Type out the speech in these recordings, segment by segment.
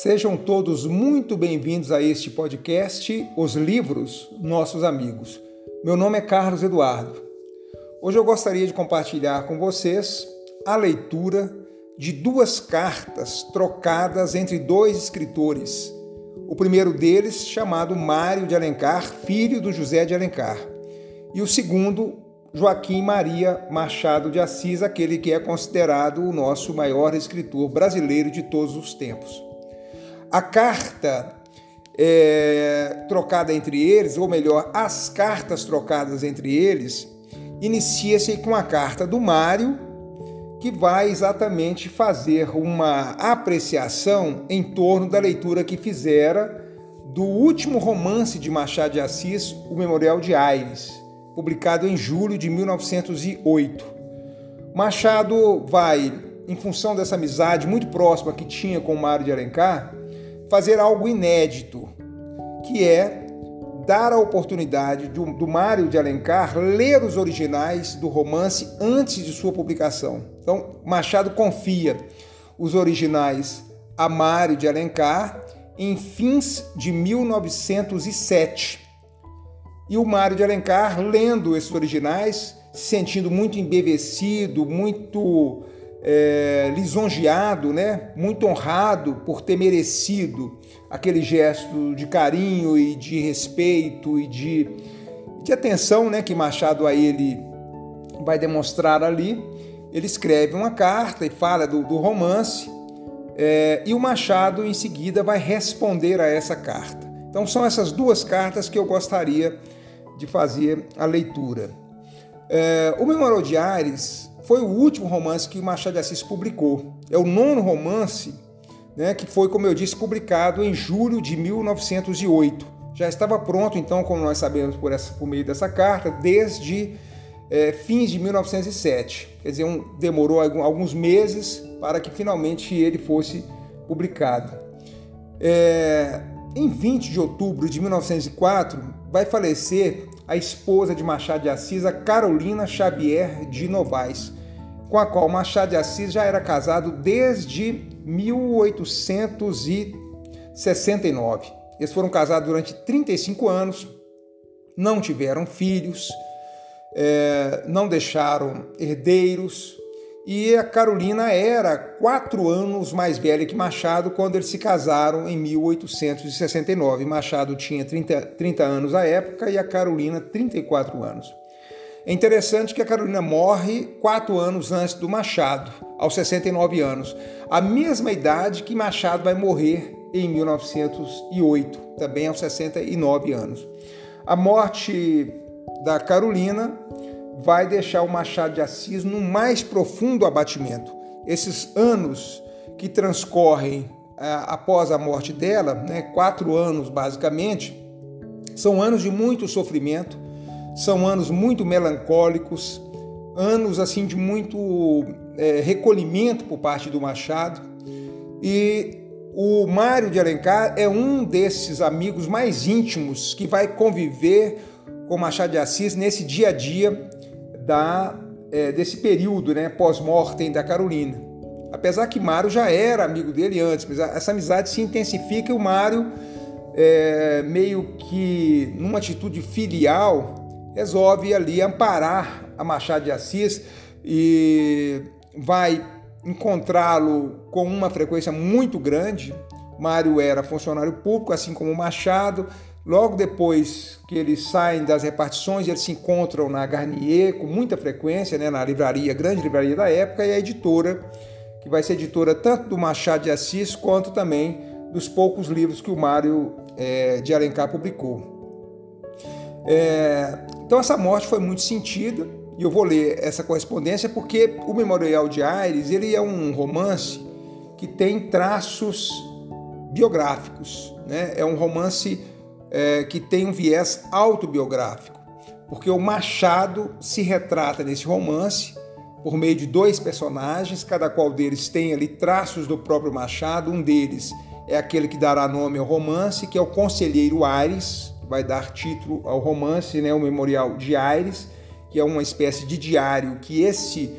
Sejam todos muito bem-vindos a este podcast Os Livros Nossos Amigos. Meu nome é Carlos Eduardo. Hoje eu gostaria de compartilhar com vocês a leitura de duas cartas trocadas entre dois escritores. O primeiro deles, chamado Mário de Alencar, filho do José de Alencar, e o segundo, Joaquim Maria Machado de Assis, aquele que é considerado o nosso maior escritor brasileiro de todos os tempos. A carta é, trocada entre eles, ou melhor, as cartas trocadas entre eles, inicia-se com a carta do Mário, que vai exatamente fazer uma apreciação em torno da leitura que fizera do último romance de Machado de Assis, O Memorial de Aires, publicado em julho de 1908. Machado vai, em função dessa amizade muito próxima que tinha com Mário de Alencar, fazer algo inédito, que é dar a oportunidade do, do Mário de Alencar ler os originais do romance antes de sua publicação. Então, Machado confia os originais a Mário de Alencar em fins de 1907. E o Mário de Alencar, lendo esses originais, se sentindo muito embevecido, muito é, lisonjeado, né? muito honrado por ter merecido aquele gesto de carinho e de respeito e de, de atenção né? que Machado a ele vai demonstrar ali. Ele escreve uma carta e fala do, do romance, é, e o Machado em seguida vai responder a essa carta. Então são essas duas cartas que eu gostaria de fazer a leitura. É, o Memorial de Ares foi o último romance que Machado de Assis publicou. É o nono romance, né, que foi, como eu disse, publicado em julho de 1908. Já estava pronto, então, como nós sabemos por, essa, por meio dessa carta, desde é, fins de 1907. Quer dizer, um, demorou alguns meses para que finalmente ele fosse publicado. É, em 20 de outubro de 1904, vai falecer a esposa de Machado de Assis, a Carolina Xavier de Novaes, com a qual Machado de Assis já era casado desde 1869. Eles foram casados durante 35 anos, não tiveram filhos, é, não deixaram herdeiros, e a Carolina era quatro anos mais velha que Machado quando eles se casaram em 1869. Machado tinha 30, 30 anos à época e a Carolina 34 anos. É interessante que a Carolina morre quatro anos antes do Machado, aos 69 anos, a mesma idade que Machado vai morrer em 1908, também aos 69 anos. A morte da Carolina vai deixar o Machado de Assis no mais profundo abatimento. Esses anos que transcorrem ah, após a morte dela, né, quatro anos basicamente, são anos de muito sofrimento, são anos muito melancólicos, anos assim de muito é, recolhimento por parte do Machado. E o Mário de Alencar é um desses amigos mais íntimos que vai conviver com Machado de Assis nesse dia a dia da, é, desse período né, pós-mortem da Carolina. Apesar que Mário já era amigo dele antes, mas essa amizade se intensifica e o Mário, é, meio que numa atitude filial, resolve ali amparar a Machado de Assis e vai encontrá-lo com uma frequência muito grande. Mário era funcionário público, assim como Machado. Logo depois que eles saem das repartições, eles se encontram na Garnier com muita frequência, né, na livraria, grande livraria da época, e a editora, que vai ser editora tanto do Machado de Assis quanto também dos poucos livros que o Mário é, de Alencar publicou. É, então essa morte foi muito sentida e eu vou ler essa correspondência porque o Memorial de Aires ele é um romance que tem traços biográficos, né? É um romance é, que tem um viés autobiográfico, porque o Machado se retrata nesse romance por meio de dois personagens, cada qual deles tem ali traços do próprio Machado. Um deles é aquele que dará nome ao romance, que é o Conselheiro Aires, vai dar título ao romance, né, o Memorial de Aires, que é uma espécie de diário que esse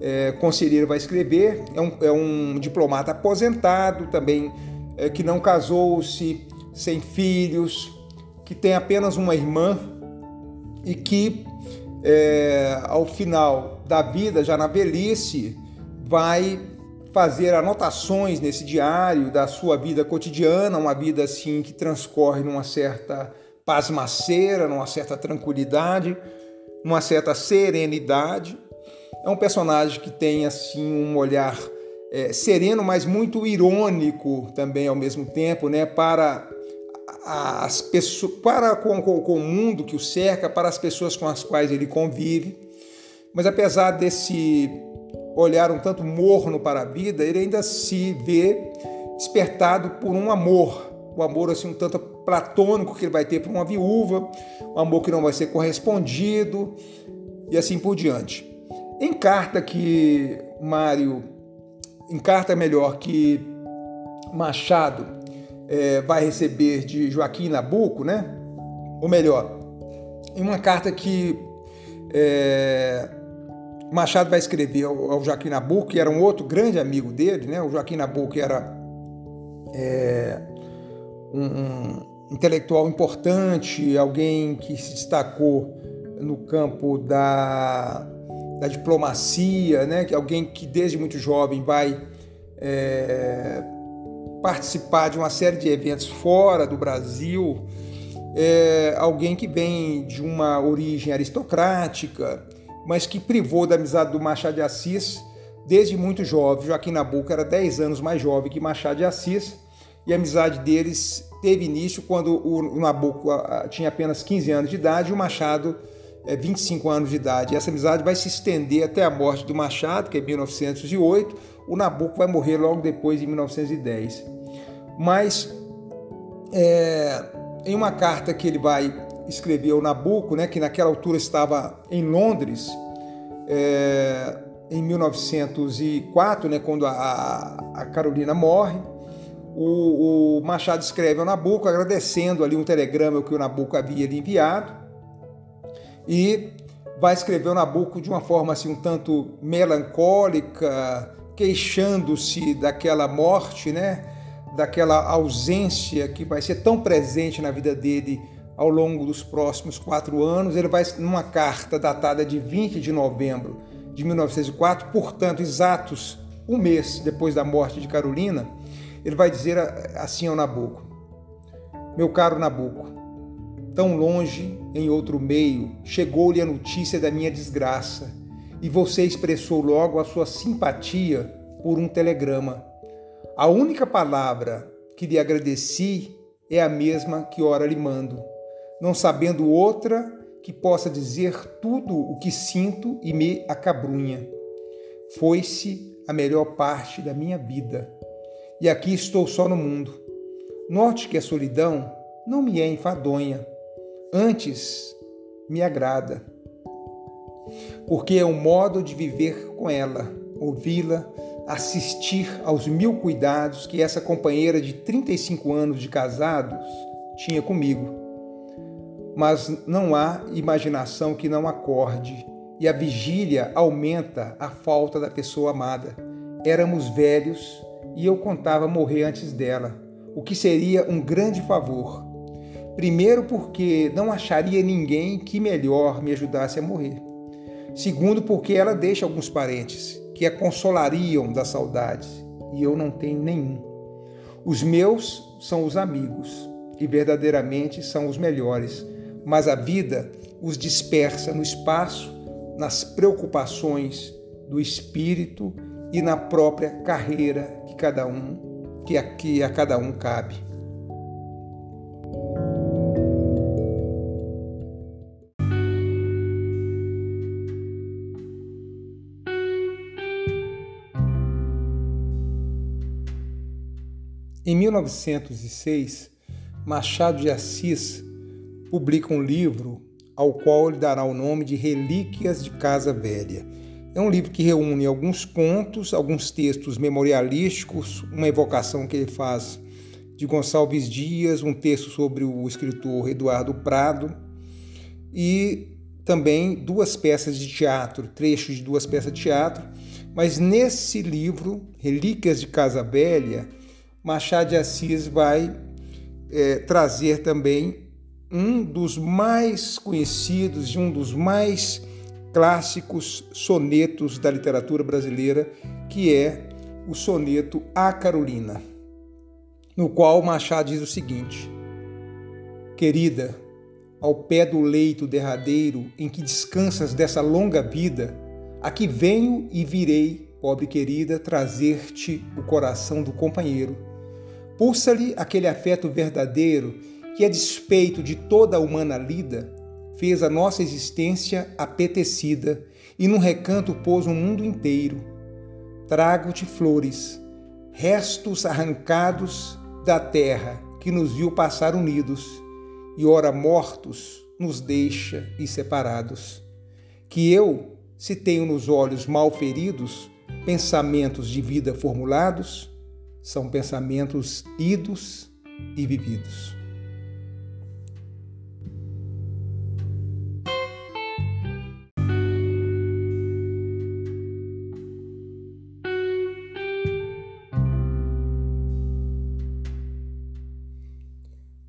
é, conselheiro vai escrever. É um, é um diplomata aposentado, também é, que não casou-se, sem filhos, que tem apenas uma irmã e que é, ao final da vida, já na velhice, vai fazer anotações nesse diário da sua vida cotidiana, uma vida assim que transcorre numa certa pasmaceira, numa certa tranquilidade, numa certa serenidade. É um personagem que tem assim um olhar é, sereno, mas muito irônico também ao mesmo tempo, né, para as pessoas, para com, com, com, o mundo que o cerca, para as pessoas com as quais ele convive. Mas apesar desse olhar um tanto morno para a vida, ele ainda se vê despertado por um amor, o amor assim um tanto platônico que ele vai ter por uma viúva, um amor que não vai ser correspondido e assim por diante. Em carta que Mário, em carta melhor que Machado é, vai receber de Joaquim Nabuco, né? Ou melhor, em uma carta que é, Machado vai escrever ao, ao Joaquim Nabuco, que era um outro grande amigo dele, né? O Joaquim Nabuco era é, um, intelectual importante, alguém que se destacou no campo da, da diplomacia, né? que alguém que desde muito jovem vai é, participar de uma série de eventos fora do Brasil, é, alguém que vem de uma origem aristocrática, mas que privou da amizade do Machado de Assis desde muito jovem. Joaquim Nabuco era 10 anos mais jovem que Machado de Assis e a amizade deles teve início quando o Nabucco tinha apenas 15 anos de idade e o Machado 25 é, anos de idade. Essa amizade vai se estender até a morte do Machado, que é em 1908. O Nabucco vai morrer logo depois, em 1910. Mas é, em uma carta que ele vai escrever ao Nabucco, né, que naquela altura estava em Londres, é, em 1904, né, quando a, a Carolina morre, o, o, Machado escreve ao Nabucco agradecendo ali um telegrama que o Nabucco havia lhe enviado e vai escrever o Nabucco de uma forma assim um tanto melancólica, queixando-se daquela morte, né? daquela ausência que vai ser tão presente na vida dele ao longo dos próximos quatro anos. Ele vai, numa carta datada de 20 de novembro de 1904, portanto, exatos um mês depois da morte de Carolina, ele vai dizer assim ao Nabuco: Meu caro Nabuco, tão longe em outro meio, chegou-lhe a notícia da minha desgraça, e você expressou logo a sua simpatia por um telegrama. A única palavra que lhe agradeci é a mesma que ora lhe mando, não sabendo outra que possa dizer tudo o que sinto e me acabrunha. Foi-se a melhor parte da minha vida e aqui estou só no mundo. Note que a solidão não me é enfadonha, antes me agrada, porque é um modo de viver com ela, ouvi-la, assistir aos mil cuidados que essa companheira de 35 anos de casados tinha comigo. Mas não há imaginação que não acorde, e a vigília aumenta a falta da pessoa amada. Éramos velhos e eu contava morrer antes dela, o que seria um grande favor. Primeiro, porque não acharia ninguém que melhor me ajudasse a morrer. Segundo, porque ela deixa alguns parentes que a consolariam das saudades e eu não tenho nenhum. Os meus são os amigos e verdadeiramente são os melhores, mas a vida os dispersa no espaço, nas preocupações do espírito e na própria carreira que cada um que aqui a cada um cabe. Em 1906, Machado de Assis publica um livro ao qual ele dará o nome de Relíquias de Casa Velha é um livro que reúne alguns contos, alguns textos memorialísticos, uma evocação que ele faz de Gonçalves Dias, um texto sobre o escritor Eduardo Prado e também duas peças de teatro, trechos de duas peças de teatro. Mas nesse livro, Relíquias de Casa Velha, Machado de Assis vai é, trazer também um dos mais conhecidos e um dos mais clássicos sonetos da literatura brasileira, que é o soneto A Carolina, no qual Machado diz o seguinte: Querida, ao pé do leito derradeiro em que descansas dessa longa vida, aqui venho e virei, pobre querida, trazer-te o coração do companheiro. Pulsa-lhe aquele afeto verdadeiro que, a despeito de toda a humana lida, fez a nossa existência apetecida e num recanto pôs o um mundo inteiro. Trago-te flores, restos arrancados da terra que nos viu passar unidos e ora mortos nos deixa e separados. Que eu, se tenho nos olhos mal feridos pensamentos de vida formulados, são pensamentos idos e vividos.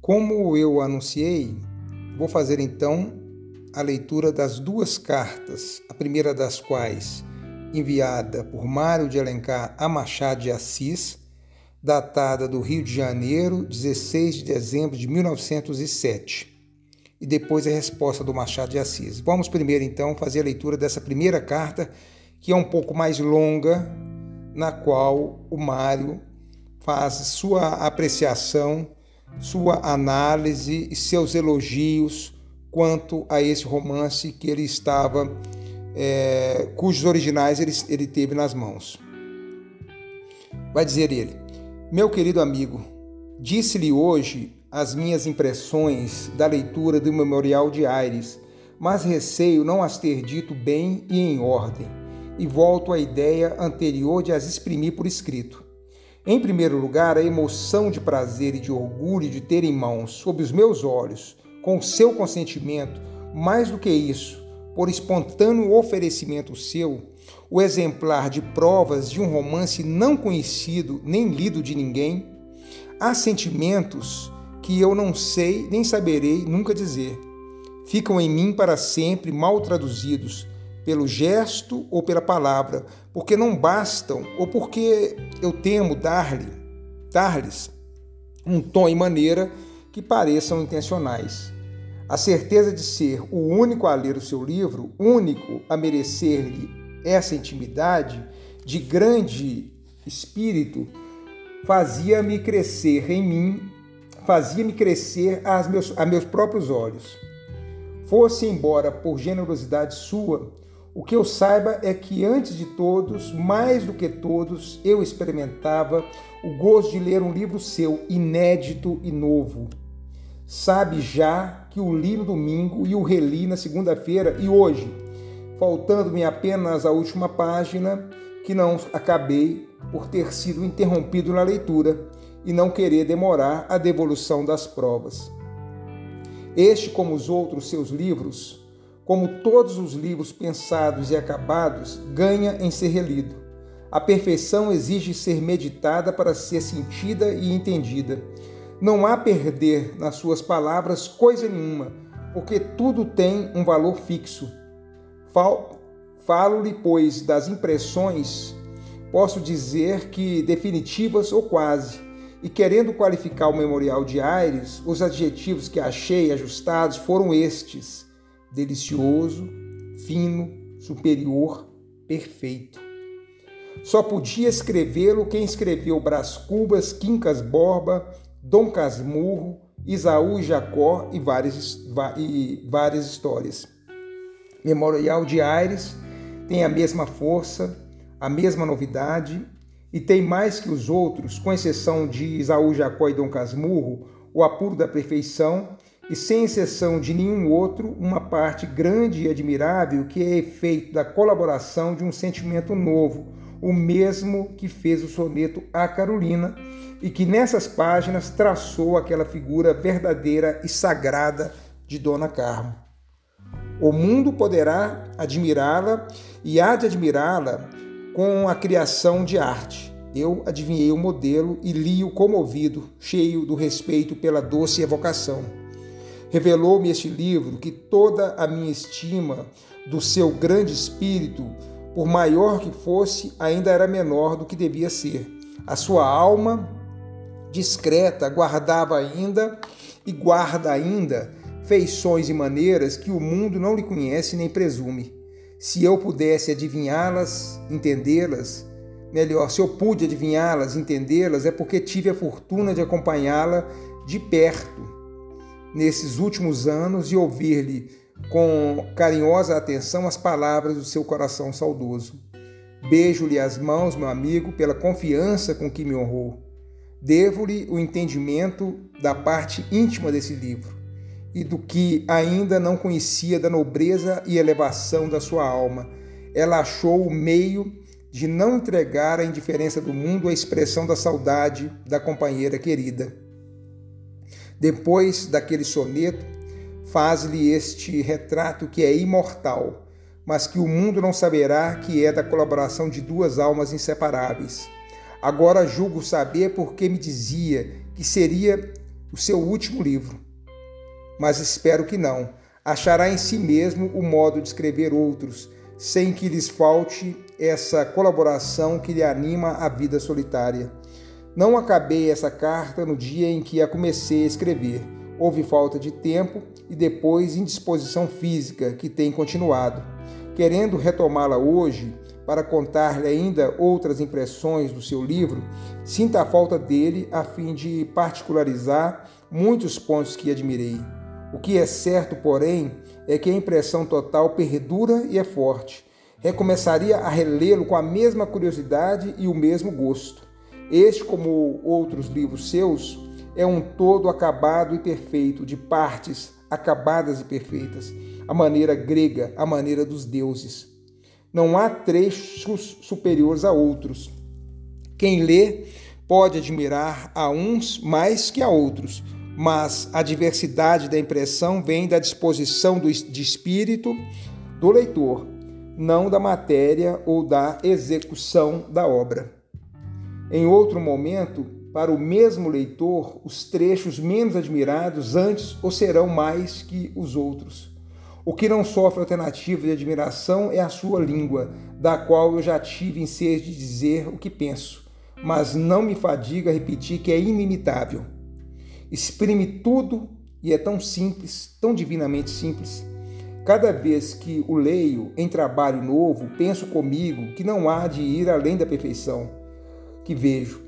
Como eu anunciei, vou fazer então a leitura das duas cartas, a primeira das quais enviada por Mário de Alencar a Machado de Assis, datada do Rio de Janeiro, 16 de dezembro de 1907. E depois a resposta do Machado de Assis. Vamos primeiro então fazer a leitura dessa primeira carta, que é um pouco mais longa, na qual o Mário faz sua apreciação sua análise e seus elogios quanto a esse romance que ele estava, é, cujos originais ele, ele teve nas mãos. Vai dizer ele: Meu querido amigo, disse-lhe hoje as minhas impressões da leitura do Memorial de Aires, mas receio não as ter dito bem e em ordem, e volto à ideia anterior de as exprimir por escrito. Em primeiro lugar, a emoção de prazer e de orgulho de ter em mãos, sob os meus olhos, com o seu consentimento, mais do que isso, por espontâneo oferecimento seu, o exemplar de provas de um romance não conhecido nem lido de ninguém, há sentimentos que eu não sei nem saberei nunca dizer. Ficam em mim para sempre mal traduzidos, pelo gesto ou pela palavra, porque não bastam ou porque eu temo dar-lhe, dar-lhes um tom e maneira que pareçam intencionais. A certeza de ser o único a ler o seu livro, único a merecer-lhe essa intimidade de grande espírito, fazia-me crescer em mim, fazia-me crescer a meus, a meus próprios olhos. Fosse embora por generosidade sua, o que eu saiba é que antes de todos, mais do que todos, eu experimentava o gosto de ler um livro seu, inédito e novo. Sabe já que o li no domingo e o reli na segunda-feira e hoje, faltando-me apenas a última página, que não acabei por ter sido interrompido na leitura e não querer demorar a devolução das provas. Este, como os outros seus livros, como todos os livros pensados e acabados, ganha em ser relido. A perfeição exige ser meditada para ser sentida e entendida. Não há perder nas suas palavras coisa nenhuma, porque tudo tem um valor fixo. Falo-lhe, pois, das impressões, posso dizer que definitivas ou quase, e querendo qualificar o memorial de Aires, os adjetivos que achei ajustados foram estes delicioso, fino, superior, perfeito. Só podia escrevê-lo quem escreveu Brás Cubas, Quincas Borba, Dom Casmurro, Isaú Jacó e várias, e várias histórias. Memorial de Aires tem a mesma força, a mesma novidade e tem mais que os outros, com exceção de Isaú, Jacó e Dom Casmurro, o apuro da perfeição e sem exceção de nenhum outro, uma parte grande e admirável que é efeito da colaboração de um sentimento novo, o mesmo que fez o soneto A Carolina e que nessas páginas traçou aquela figura verdadeira e sagrada de Dona Carmo. O mundo poderá admirá-la e há de admirá-la com a criação de arte, Eu adivinhei o modelo e li-o comovido, cheio do respeito pela doce evocação. Revelou-me este livro que toda a minha estima do seu grande espírito, por maior que fosse, ainda era menor do que devia ser. A sua alma discreta guardava ainda e guarda ainda feições e maneiras que o mundo não lhe conhece nem presume. Se eu pudesse adivinhá-las, entendê-las, melhor, se eu pude adivinhá-las, entendê-las, é porque tive a fortuna de acompanhá-la de perto nesses últimos anos e ouvir-lhe com carinhosa atenção as palavras do seu coração saudoso. Beijo-lhe as mãos, meu amigo, pela confiança com que me honrou. Devo-lhe o entendimento da parte íntima desse livro e do que ainda não conhecia da nobreza e elevação da sua alma. Ela achou o meio de não entregar a indiferença do mundo à expressão da saudade da companheira querida. Depois daquele soneto, faz-lhe este retrato que é imortal, mas que o mundo não saberá que é da colaboração de duas almas inseparáveis. Agora julgo saber porque me dizia que seria o seu último livro. Mas espero que não. Achará em si mesmo o modo de escrever outros, sem que lhes falte essa colaboração que lhe anima a vida solitária. Não acabei essa carta no dia em que a comecei a escrever. Houve falta de tempo e depois indisposição física, que tem continuado. Querendo retomá-la hoje, para contar-lhe ainda outras impressões do seu livro, sinta a falta dele a fim de particularizar muitos pontos que admirei. O que é certo, porém, é que a impressão total perdura e é forte. Recomeçaria a relê-lo com a mesma curiosidade e o mesmo gosto. Este, como outros livros seus, é um todo acabado e perfeito, de partes acabadas e perfeitas, a maneira grega, a maneira dos deuses. Não há trechos superiores a outros. Quem lê pode admirar a uns mais que a outros, mas a diversidade da impressão vem da disposição do, de espírito do leitor, não da matéria ou da execução da obra. Em outro momento, para o mesmo leitor, os trechos menos admirados antes ou serão mais que os outros. O que não sofre alternativa de admiração é a sua língua, da qual eu já tive em ser de dizer o que penso, mas não me fadiga repetir que é inimitável. Exprime tudo e é tão simples, tão divinamente simples. Cada vez que o leio em trabalho novo, penso comigo que não há de ir além da perfeição que vejo,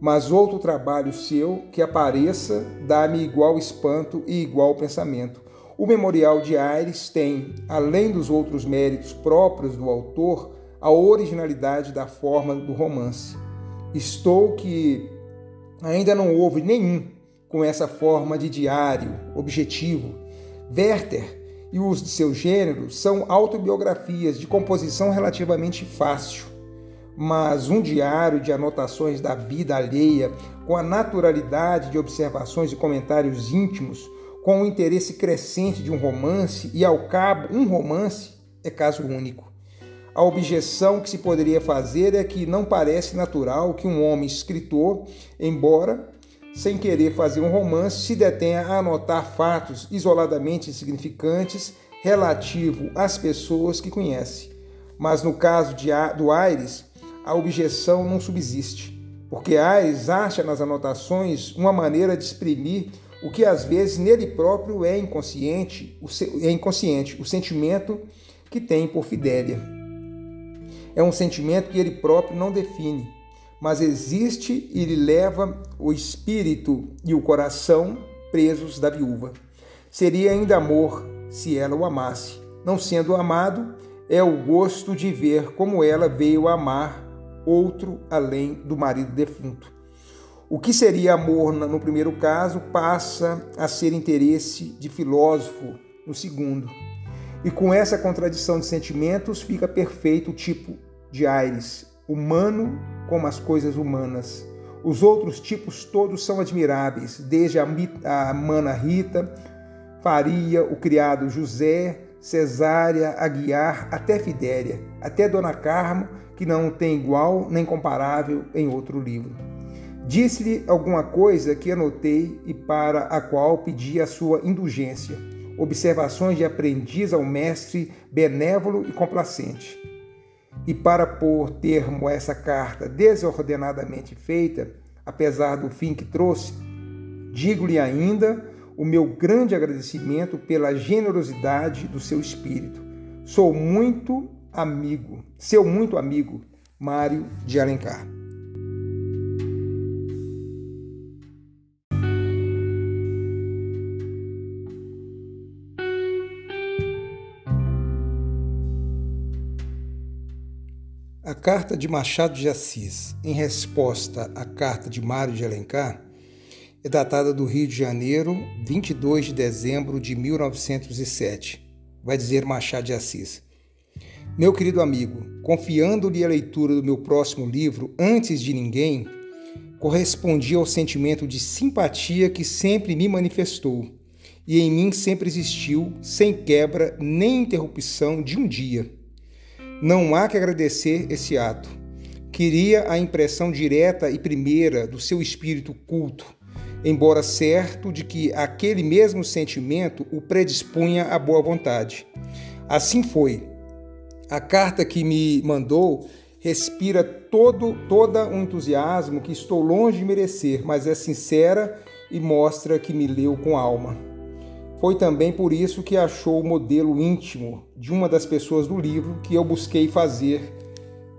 mas outro trabalho seu que apareça dá-me igual espanto e igual pensamento o Memorial de Aires tem, além dos outros méritos próprios do autor, a originalidade da forma do romance. Estou que ainda não houve nenhum com essa forma de diário, objetivo. Werther e os de seu gênero são autobiografias de composição relativamente fácil, mas um diário de anotações da vida alheia, com a naturalidade de observações e comentários íntimos, com o interesse crescente de um romance e, ao cabo, um romance é caso único. A objeção que se poderia fazer é que não parece natural que um homem escritor, embora sem querer fazer um romance, se detenha a anotar fatos isoladamente insignificantes relativo às pessoas que conhece. Mas no caso de, do Aires, a objeção não subsiste, porque Aires acha nas anotações uma maneira de exprimir o que às vezes nele próprio é inconsciente, é inconsciente, o sentimento que tem por Fidélia. É um sentimento que ele próprio não define, mas existe e lhe leva o espírito e o coração presos da viúva. Seria ainda amor se ela o amasse. Não sendo amado, é o gosto de ver como ela veio amar outro além do marido defunto. O que seria amor no primeiro caso passa a ser interesse de filósofo no segundo. E com essa contradição de sentimentos fica perfeito o tipo de Aires, humano como as coisas humanas. Os outros tipos todos são admiráveis, desde a, mana Rita, Faria, o criado José, Cesária, Aguiar, até Fidélia, até Dona Carmo, que não tem igual nem comparável em outro livro. Disse-lhe alguma coisa que anotei e para a qual pedi a sua indulgência. Observações de aprendiz ao mestre benévolo e complacente. E para pôr termo a essa carta desordenadamente feita, apesar do fim que trouxe, digo-lhe ainda o meu grande agradecimento pela generosidade do seu espírito. Sou muito amigo, seu muito amigo, Mário de Alencar. A carta de Machado de Assis, em resposta à carta de Mário de Alencar, é datada do Rio de Janeiro, 22 de dezembro de 1907. Vai dizer Machado de Assis. Meu querido amigo, confiando-lhe a leitura do meu próximo livro antes de ninguém, correspondi ao sentimento de simpatia que sempre me manifestou e em mim sempre existiu, sem quebra nem interrupção de um dia. Não há que agradecer esse ato. Queria a impressão direta e primeira do seu espírito culto embora certo de que aquele mesmo sentimento o predispunha à boa vontade. Assim foi. A carta que me mandou respira todo toda um entusiasmo que estou longe de merecer, mas é sincera e mostra que me leu com alma. Foi também por isso que achou o modelo íntimo de uma das pessoas do livro que eu busquei fazer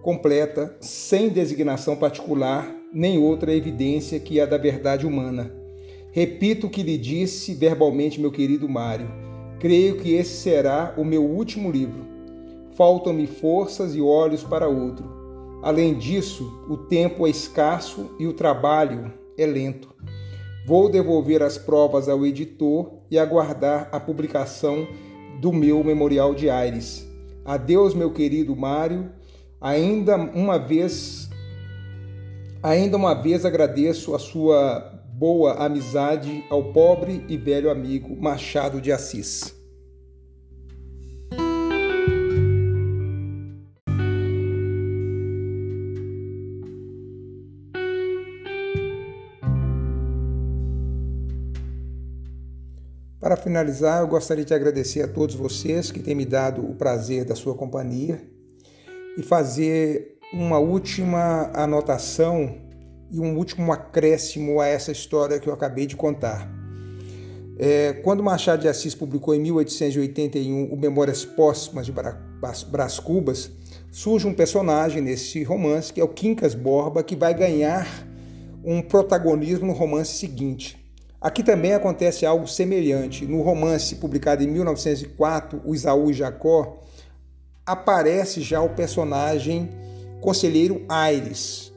completa, sem designação particular nem outra evidência que a da verdade humana. Repito o que lhe disse verbalmente, meu querido Mário. Creio que esse será o meu último livro. Faltam-me forças e olhos para outro. Além disso, o tempo é escasso e o trabalho é lento. Vou devolver as provas ao editor e aguardar a publicação do meu memorial de Aires. Adeus, meu querido Mário. Ainda uma vez Ainda uma vez agradeço a sua boa amizade ao pobre e velho amigo Machado de Assis. Para finalizar, eu gostaria de agradecer a todos vocês que têm me dado o prazer da sua companhia e fazer uma última anotação e um último acréscimo a essa história que eu acabei de contar. É, quando Machado de Assis publicou em 1881 o Memórias Póstumas de Brás Cubas, surge um personagem nesse romance que é o Quincas Borba, que vai ganhar um protagonismo no romance seguinte. Aqui também acontece algo semelhante. No romance publicado em 1904, O Isaú e Jacó, aparece já o personagem conselheiro Aires,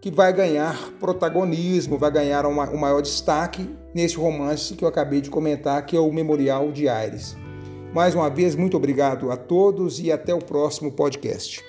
que vai ganhar protagonismo, vai ganhar uma, um maior destaque nesse romance que eu acabei de comentar, que é o Memorial de Aires. Mais uma vez, muito obrigado a todos e até o próximo podcast.